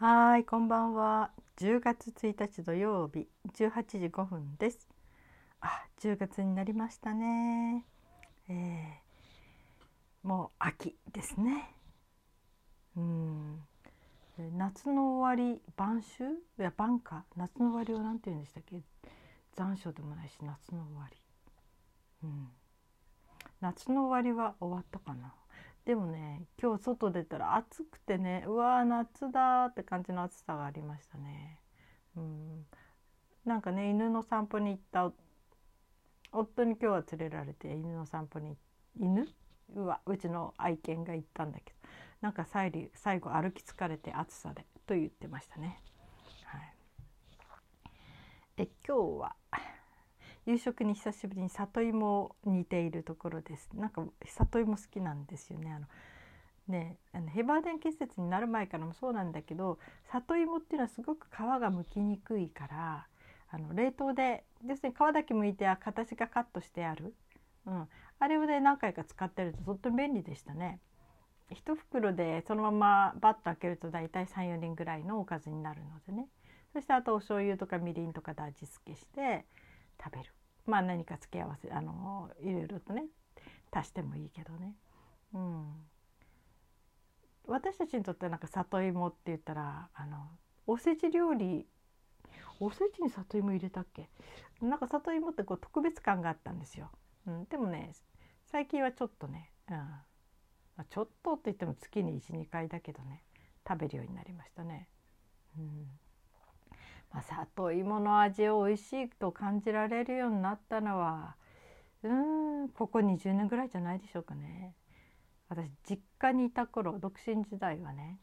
はい、こんばんは。10月1日土曜日、18時5分です。あ、10月になりましたね。えー、もう秋ですね。うん。夏の終わり、晩秋？いや、晩か。夏の終わりを何て言うんでしたっけ？残暑でもないし、夏の終わり。うん。夏の終わりは終わったかな。でもね今日外出たら暑くてねうわー夏だって感じの暑さがありましたね。うんなんかね犬の散歩に行った夫に今日は連れられて犬の散歩に犬？うわうちの愛犬が行ったんだけどなんか最後最後歩き疲れて暑さでと言ってましたね。はい、え今日は夕食に久しぶりに里芋を煮ているところです。なんか里芋好きなんですよね。あのねあのヘバーデン季節になる前からもそうなんだけど里芋っていうのはすごく皮が剥きにくいからあの冷凍で要するに皮だけ剥いて形がカットしてある、うん、あれをね何回か使ってるととっても便利でしたね。1袋でそのままバッと開けると大体34人ぐらいのおかずになるのでね。そしてあとお醤油とかみりんとかで味付けして食べる。まあ何か付け合わせあのいろいろとね足してもいいけどね。うん、私たちにとってなんか里芋って言ったらあのおせち料理おせちに里芋入れたっけ？なんか里芋ってこう特別感があったんですよ。うん、でもね最近はちょっとね、うん、ちょっとって言っても月に12回だけどね食べるようになりましたね。うんまあ、里芋の味を美味しいと感じられるようになったのはうんここ20年ぐらいじゃないでしょうかね。私実家にいた頃独身時代はね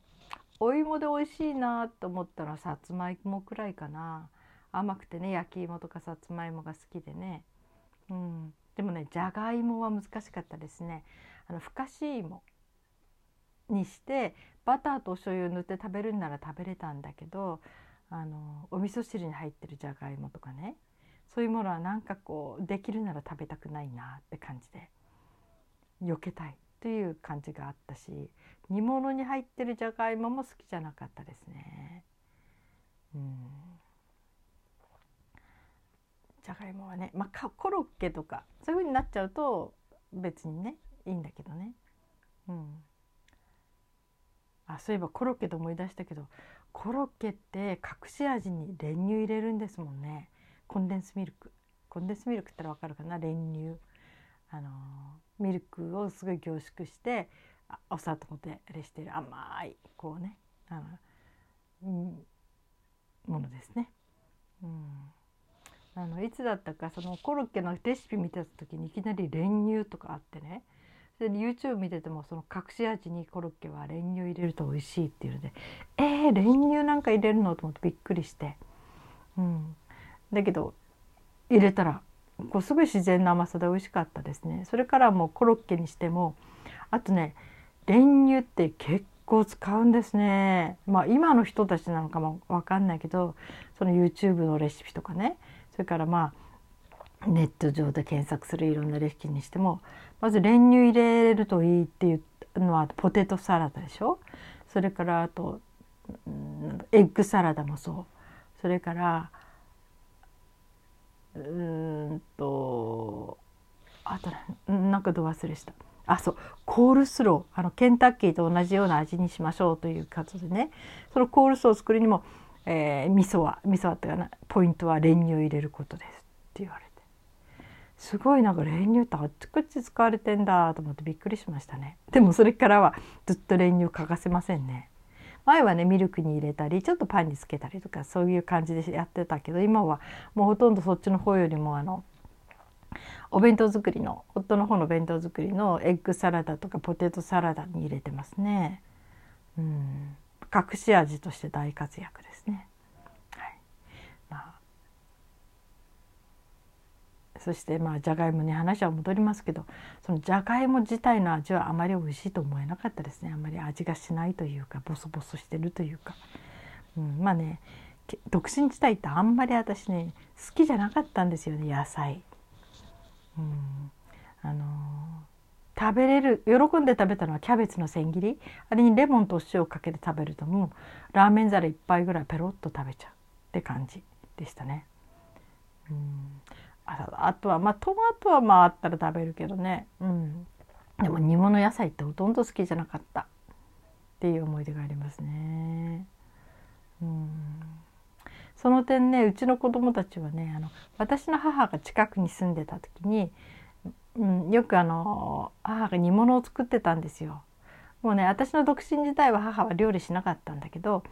お芋で美味しいなと思ったらさつまいもくらいかな。甘くてね焼き芋とかさつまいもが好きでね、うん、でもねじゃがいもは難しかったですね。あのふかし芋にしてバターとお醤油塗って食べるんなら食べれたんだけどあのお味噌汁に入ってるじゃがいもとかねそういうものはなんかこうできるなら食べたくないなって感じで避けたいという感じがあったし煮物に入ってるじゃがいもも好きじゃなかったですね。うんじゃがいもはね、まあ、コロッケとかそういう風になっちゃうと別にねいいんだけどね。うん、あそういえばコロッケと思い出したけどコロッケって隠し味に練乳入れるんですもんね。コンデンスミルク。コンデンスミルクって分かるかな？練乳。あのミルクをすごい凝縮してお砂糖であれしてる。甘いこうね。あの、うん、ものですね。うん、あのいつだったかそのコロッケのレシピ見てた時にいきなり練乳とかあってね。で YouTube 見ててもその隠し味にコロッケは練乳入れると美味しいっていうのでえー、練乳なんか入れるのと思ってびっくりして、うん、だけど入れたらこうすごい自然な甘さで美味しかったですね。それからもうコロッケにしてもあとね練乳って結構使うんですね。まあ今の人たちなのかも分かんないけどその YouTube のレシピとかね。それからまあネット上で検索するいろんなレシピにしてもまず練乳入れるといいっていうのはポテトサラダでしょ？それからあと、エッグサラダもそう。それからうんとあとなんかど忘れした。あそう。コールスロー。あのケンタッキーと同じような味にしましょうということでね。そのコールスローを作るにも、えー、味噌は味噌はっていうかなポイントは練乳を入れることですって言われて。すごいなんか練乳ってあっちこっち使われてんだと思ってびっくりしましたね。でもそれからはずっと練乳欠かせませんね。前はねミルクに入れたりちょっとパンにつけたりとかそういう感じでやってたけど今はもうほとんどそっちの方よりもあのお弁当作りの夫の方の弁当作りのエッグサラダとかポテトサラダに入れてますね。うん。隠し味として大活躍ですね。はいまあ、そしてまあじゃがいもに話は戻りますけどそのじゃがいも自体の味はあまり美味しいと思えなかったですねあまり味がしないというかボソボソしてるというか、うん、まあね独身時代ってあんまり私ね好きじゃなかったんですよね野菜。うん、あの食べれる喜んで食べたのはキャベツの千切りあれにレモンとお塩をかけて食べるともうラーメン皿1杯ぐらいペロッと食べちゃうって感じでしたね。うんああとはまあトマトはまああったら食べるけどね、うん、でも煮物野菜ってほとんど好きじゃなかったっていう思い出がありますね。うんその点ねうちの子供たちはねあの私の母が近くに住んでた時にうん、よくあの母が煮物を作ってたんですよ。もうね私の独身時代は母は料理しなかったんだけど、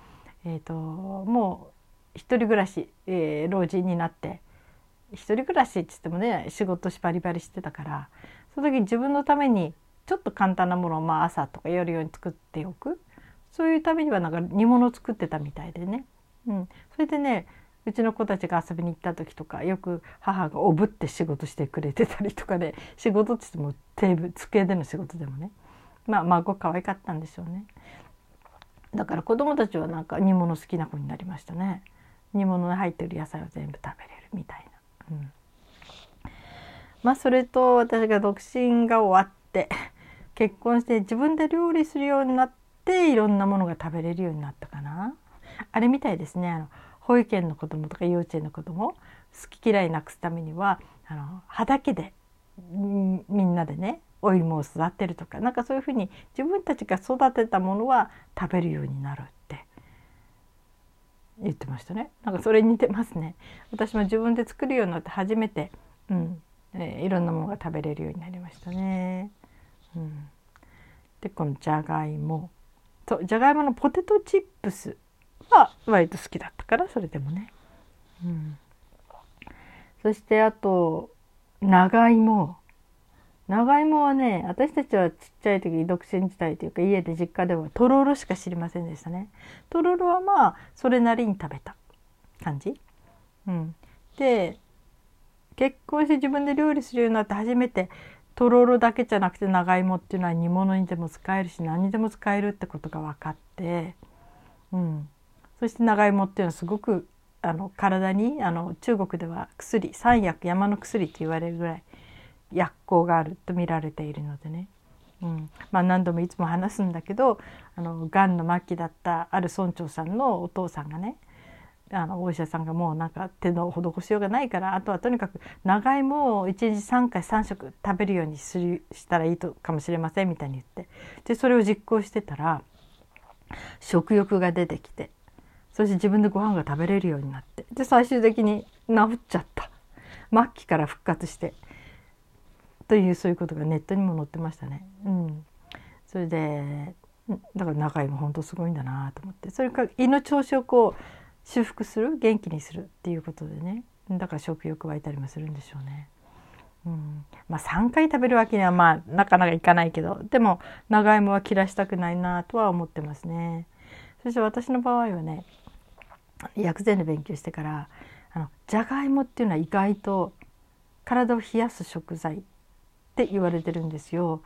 えーと、もう一人暮らし、えー、老人になって一人暮らしって言ってもね仕事しバリバリしてたからその時自分のためにちょっと簡単なものをまあ朝とか夜ように作っておく。そういうためにはなんか煮物を作ってたみたいでね。うん、それでねうちの子たちが遊びに行った時とかよく母がおぶって仕事してくれてたりとかで仕事って言ってもテーブル机での仕事でもね。まあ孫可愛かったんでしょうね。だから子供たちはなんか煮物好きな子になりましたね。煮物に入ってる野菜を全部食べれるみたいな、うん、まあそれと私が独身が終わって 結婚して自分で料理するようになっていろんなものが食べれるようになったかな。あれみたいですね。あの保育園の子供とか幼稚園の子供好き嫌いなくすためにはあの畑でみんなでねお芋を育てるとかなんかそういうふうに自分たちが育てたものは食べるようになる。言ってましたね。なんかそれ似てますね。私も自分で作るようになって初めて、うんえー、いろんなものが食べれるようになりましたね。うん、でこのじゃがいもとじゃがいものポテトチップスは割と好きだったからそれでもね。うん、そしてあと長芋。長芋はね私たちはちっちゃい時独身時代というか家で実家ではとろろしか知りませんでしたね。とろろはまあそれなりに食べた感じ。うん、で結婚して自分で料理するようになって初めてとろろだけじゃなくて長芋っていうのは煮物にでも使えるし何にでも使えるってことが分かって、うん、そして長芋っていうのはすごくあの体にあの中国では薬三薬山の薬と言われるぐらい薬効があると見られているのでね、うん。まあ、何度もいつも話すんだけどあのがんの末期だったある村長さんのお父さんがねあのお医者さんがもうなんか手の施しようがないからあとはとにかく長芋を1日3回3食食べるようにするしたらいいとかもしれませんみたいに言ってでそれを実行してたら食欲が出てきてそして自分でご飯が食べれるようになってで最終的に治っちゃった。末期から復活してというそういうことがネットにも載ってましたね。うん、それでだから長いも本当すごいんだなと思ってそれから胃の調子をこう修復する元気にするっていうことでねだから食欲湧いたりもするんでしょうね。うん、まあ3回食べるわけにはまあなかなかいかないけどでも長芋は切らしたくないなとは思ってますね。そして私の場合はね薬膳で勉強してからあのじゃがいもっていうのは意外と体を冷やす食材って言われてるんですよ。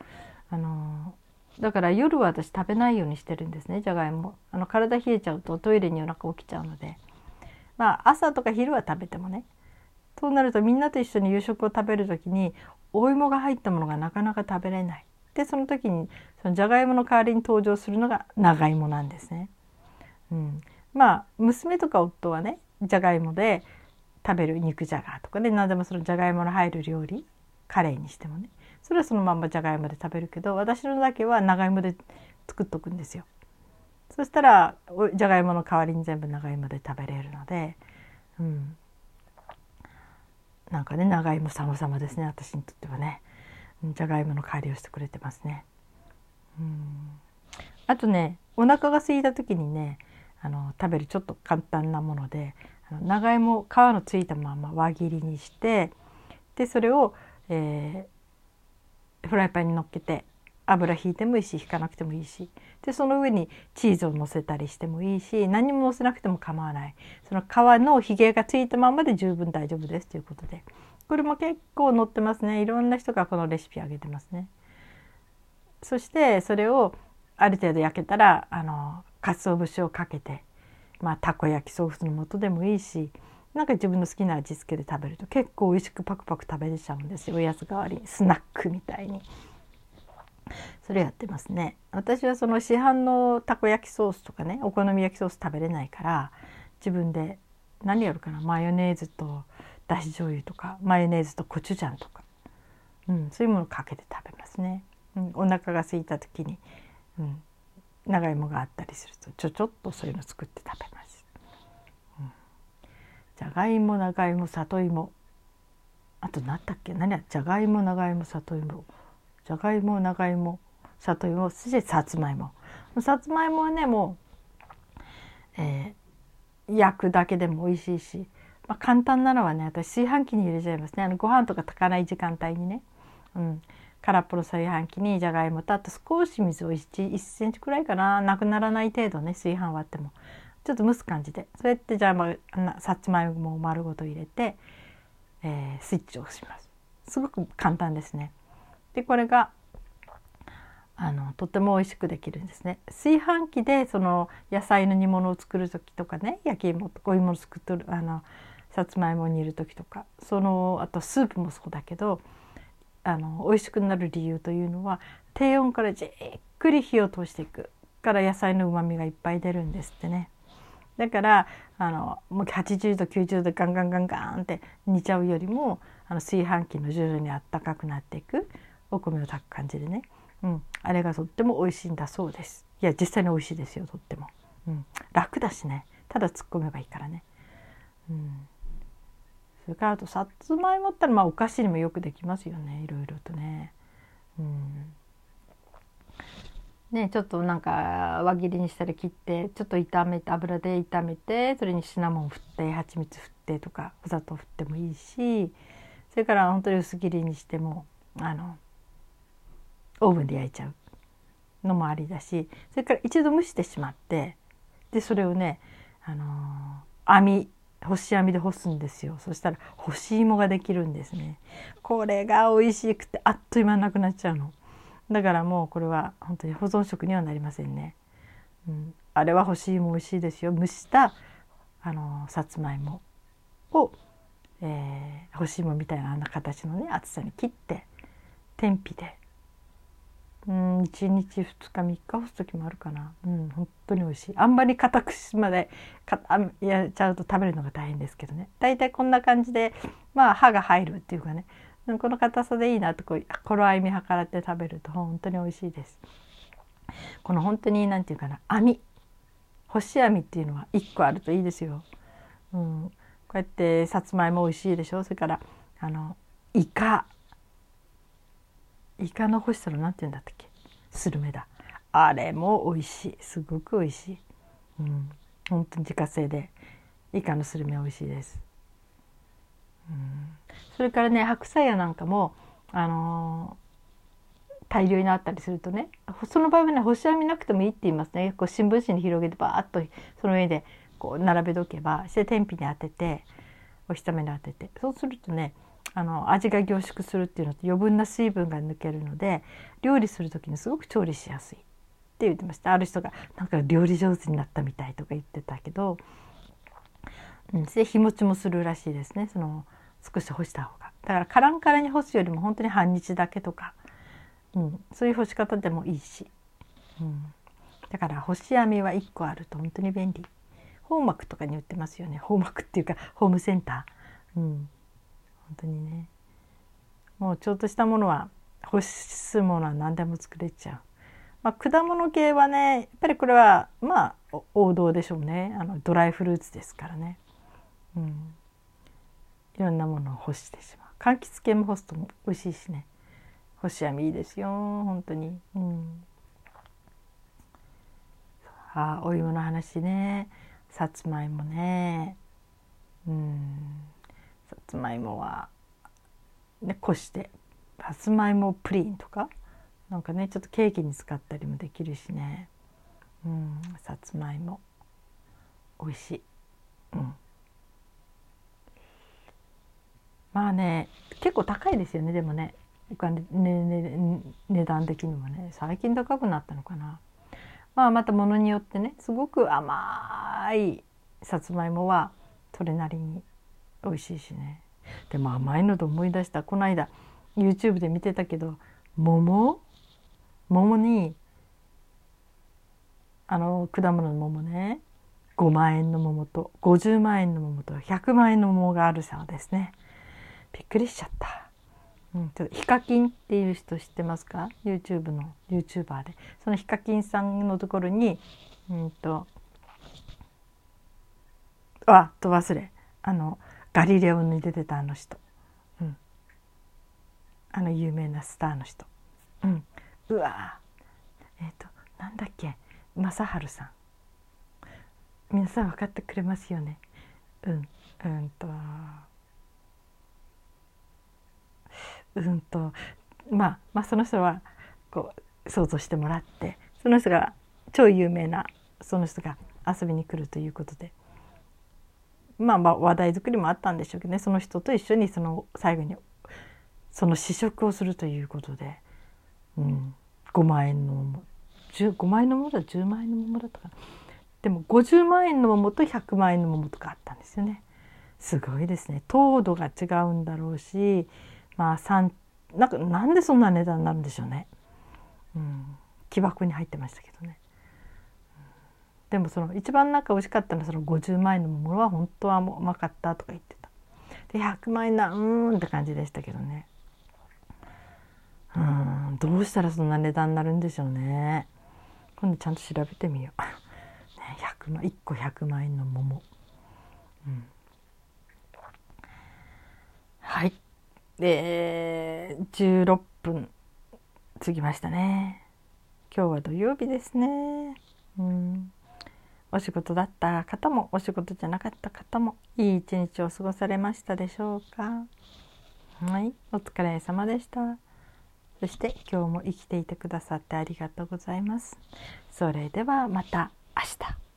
あのだから夜は私食べないようにしてるんですね。じゃがいも。あの体冷えちゃうとトイレに夜中起きちゃうので。まあ朝とか昼は食べてもね。そうなるとみんなと一緒に夕食を食べる時にお芋が入ったものがなかなか食べれない。でその時にそのじゃがいもの代わりに登場するのが長芋なんですね。うん、まあ娘とか夫はねじゃがいもで食べる肉じゃがとかね。何でもそのじゃがいもの入る料理カレーにしてもね。それはそのまんまじゃがいもで食べるけど私のだけは長芋で作っとくんですよ。そしたらじゃがいもの代わりに全部長芋で食べれるので、うん、なんかね長芋様々ですね私にとってはねじゃがいもの代わりをしてくれてますね。うんあとねお腹が空いた時にねあの食べるちょっと簡単なもので長芋皮のついたまま輪切りにしてでそれを、えー、フライパンにのっけて油ひいてもいいし引かなくてもいいし。でその上にチーズをのせたりしてもいいし何ものせなくても構わない。その皮のひげがついたままで十分大丈夫ですということで。これも結構載ってますね。いろんな人がこのレシピあげてますね。そしてそれをある程度焼けたらあの鰹節をかけて、まあ、たこ焼きソースの素でもいいしなんか自分の好きな味付けで食べると結構美味しくパクパク食べれちゃうんですよ。おやつ代わりにスナックみたいに。それやってますね。私はその市販のたこ焼きソースとかねお好み焼きソース食べれないから自分で何やるかなマヨネーズとだし醤油とかマヨネーズとコチュジャンとか、うん、そういうものかけて食べますね、うん、お腹が空いた時に、うん、長芋があったりするとちょちょっとそういうの作って食べます、じゃがいも長芋里芋。あと何だっけ？何や？じゃがいも長芋里芋。じゃがいも長芋里芋。そしてさつまいも。さつまいもはねもう、えー、焼くだけでも美味しいし、まあ、簡単なのはね私炊飯器に入れちゃいますね。あのご飯とか炊かない時間帯にね、うん、空っぽの炊飯器にじゃがいもとあと少し水を 1, 1センチくらいかな。なくならない程度ね炊飯割っても。ちょっと蒸す感じで。そうやってじゃあ、まあ、さつまいもを丸ごと入れて、えー、スイッチを押します。すごく簡単ですね。でこれがあのとても美味しくできるんですね。炊飯器でその野菜の煮物を作る時とかね焼き芋とこういもの作っるあのさつまいも煮る時とかそのあとスープもそうだけどあの美味しくなる理由というのは低温からじっくり火を通していくから野菜のうまみがいっぱい出るんですってね。だからあのもう80度90度ガンガンガンガンって煮ちゃうよりもあの炊飯器の徐々にあったかくなっていくお米を炊く感じでね、うん、あれがとっても美味しいんだそうです。いや実際に美味しいですよとっても、うん、楽だしね。ただ突っ込めばいいからね。うん。それからあとさつまいもったらまあお菓子にもよくできますよね。いろいろとね。うん。ね、ちょっとなんか輪切りにしたら切ってちょっと炒めて油で炒めてそれにシナモン振って蜂蜜振ってとかお砂糖振ってもいいしそれから本当に薄切りにしてもあのオーブンで焼いちゃうのもありだしそれから一度蒸してしまってでそれをね、あのー、網干し網で干すんですよ。そしたら干し芋ができるんですね。これが美味しくてあっという間なくなっちゃうの。だからもうこれは本当に保存食にはなりませんね、うん、あれは干し芋美味しいですよ。蒸したあのさつまいもを、えー、干し芋みたいなあんな形のね厚さに切って天日で。うん1日2日3日干す時もあるかな。うん本当に美味しい。あんまり硬くしまでかあやっちゃうと食べるのが大変ですけどね。大体こんな感じでまあ歯が入るっていうかね。この硬さでいいなとこう頃合い見計らって食べると本当に美味しいです。この本当に何て言うかな網。干し網っていうのは1個あるといいですよ、うん、こうやってさつまいも美味しいでしょ？それからあのイカ。イカの干したら何て言うんだったっけ？スルメだ。あれも美味しい。すごく美味しい、うん、本当に自家製でイカのスルメ美味しいです、それからね白菜やなんかもあのー、大量になったりするとねその場合はね干し網なくてもいいって言いますね。こう新聞紙に広げてバーッとその上でこう並べとけばして天日に当ててお日様に当てて。そうするとねあの味が凝縮するっていうのと余分な水分が抜けるので料理する時にすごく調理しやすい。って言ってました。ある人がなんか料理上手になったみたいとか言ってたけど、うん、で日持ちもするらしいですね。その少し干した方が。だからカランカランに干すよりも本当に半日だけとか、うん、そういう干し方でもいいし、うん、だから干し網は1個あると本当に便利。ホーマクとかに売ってますよね。ホーマクっていうかホームセンター、うん、本当にね。もうちょっとしたものは干すものは何でも作れちゃう。まあ、果物系はねやっぱりこれはまあ王道でしょうね。あのドライフルーツですからね、うん、いろんなものを干してしまう。柑橘系も干すと美味しいしね。干し網いいですよ。本当に、うん、あお芋の話ね。さつまいもね。うん。さつまいもは、ね、こしてさつまいもプリンとか？なんかねちょっとケーキに使ったりもできるしね。うん。さつまいも。美味しい、うん、まあね結構高いですよねでもね。お金、ねね、値段的にもね。最近高くなったのかな。まあまたものによってねすごく甘いさつまいもはそれなりに美味しいしね。でも甘いのと思い出した。この間 YouTube で見てたけど桃？桃にあの果物の桃ね。5万円の桃と50万円の桃と100万円の桃があるそうですね。びっくりしちゃった、うん、ちょっとヒカキンっていう人知ってますか？YouTube の YouTuber で。そのヒカキンさんのところにうんとあと忘れ。あのガリレオに出てたあの人、うん、あの有名なスターの人、うん、うわえっ、ー、となんだっけ？正治さん。皆さん分かってくれますよね。うん。うんとうんとまあまあその人はこう想像してもらってその人が超有名なその人が遊びに来るということで。まあまあ話題作りもあったんでしょうけどね。その人と一緒にその最後にその試食をするということで、うん、5万円の桃。5万円の桃だ。10万円の桃だったかでも50万円の桃と100万円の桃とかあったんですよね。すごいですね。糖度が違うんだろうしまあ3なんかなんでそんな値段になるんでしょうね、うん、木箱に入ってましたけどね、うん、でもその一番なんか美味しかったのはその50万円の桃は本当はもううまかったとか言ってた。で100万円なうーんって感じでしたけどね。うん。どうしたらそんな値段になるんでしょうね。今度ちゃんと調べてみよう。ね100万1個100万円の桃、うん、はい。で16分過ぎましたね。今日は土曜日ですね。うん。お仕事だった方もお仕事じゃなかった方もいい一日を過ごされましたでしょうか。はい。お疲れ様でした。そして今日も生きていてくださってありがとうございます。それではまた明日。